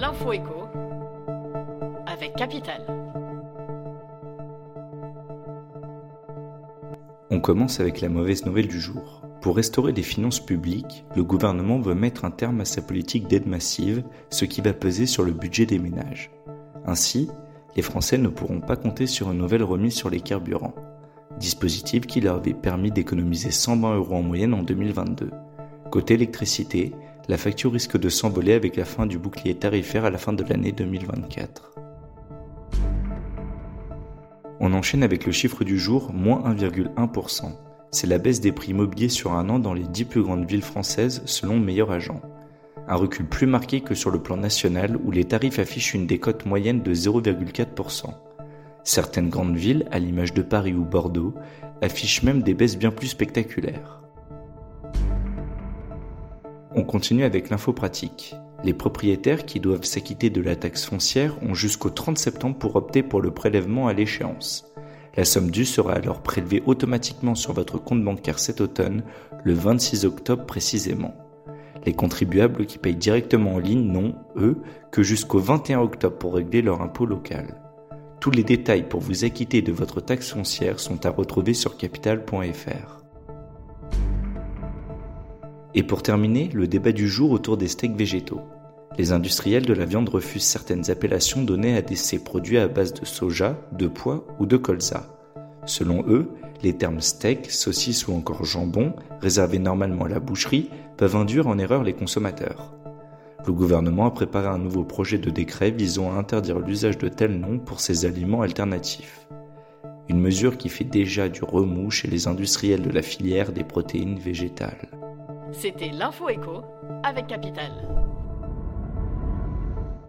L'info écho avec Capital. On commence avec la mauvaise nouvelle du jour. Pour restaurer les finances publiques, le gouvernement veut mettre un terme à sa politique d'aide massive, ce qui va peser sur le budget des ménages. Ainsi, les Français ne pourront pas compter sur une nouvelle remise sur les carburants, dispositif qui leur avait permis d'économiser 120 euros en moyenne en 2022. Côté électricité, la facture risque de s'envoler avec la fin du bouclier tarifaire à la fin de l'année 2024. On enchaîne avec le chiffre du jour, moins 1,1%. C'est la baisse des prix immobiliers sur un an dans les 10 plus grandes villes françaises selon Meilleur Agent. Un recul plus marqué que sur le plan national où les tarifs affichent une décote moyenne de 0,4%. Certaines grandes villes, à l'image de Paris ou Bordeaux, affichent même des baisses bien plus spectaculaires. On continue avec l'info pratique. Les propriétaires qui doivent s'acquitter de la taxe foncière ont jusqu'au 30 septembre pour opter pour le prélèvement à l'échéance. La somme due sera alors prélevée automatiquement sur votre compte bancaire cet automne, le 26 octobre précisément. Les contribuables qui payent directement en ligne n'ont, eux, que jusqu'au 21 octobre pour régler leur impôt local. Tous les détails pour vous acquitter de votre taxe foncière sont à retrouver sur capital.fr. Et pour terminer, le débat du jour autour des steaks végétaux. Les industriels de la viande refusent certaines appellations données à ces produits à base de soja, de pois ou de colza. Selon eux, les termes steak, saucisse ou encore jambon, réservés normalement à la boucherie, peuvent induire en erreur les consommateurs. Le gouvernement a préparé un nouveau projet de décret visant à interdire l'usage de tels noms pour ces aliments alternatifs. Une mesure qui fait déjà du remous chez les industriels de la filière des protéines végétales. C'était l'info écho avec Capital.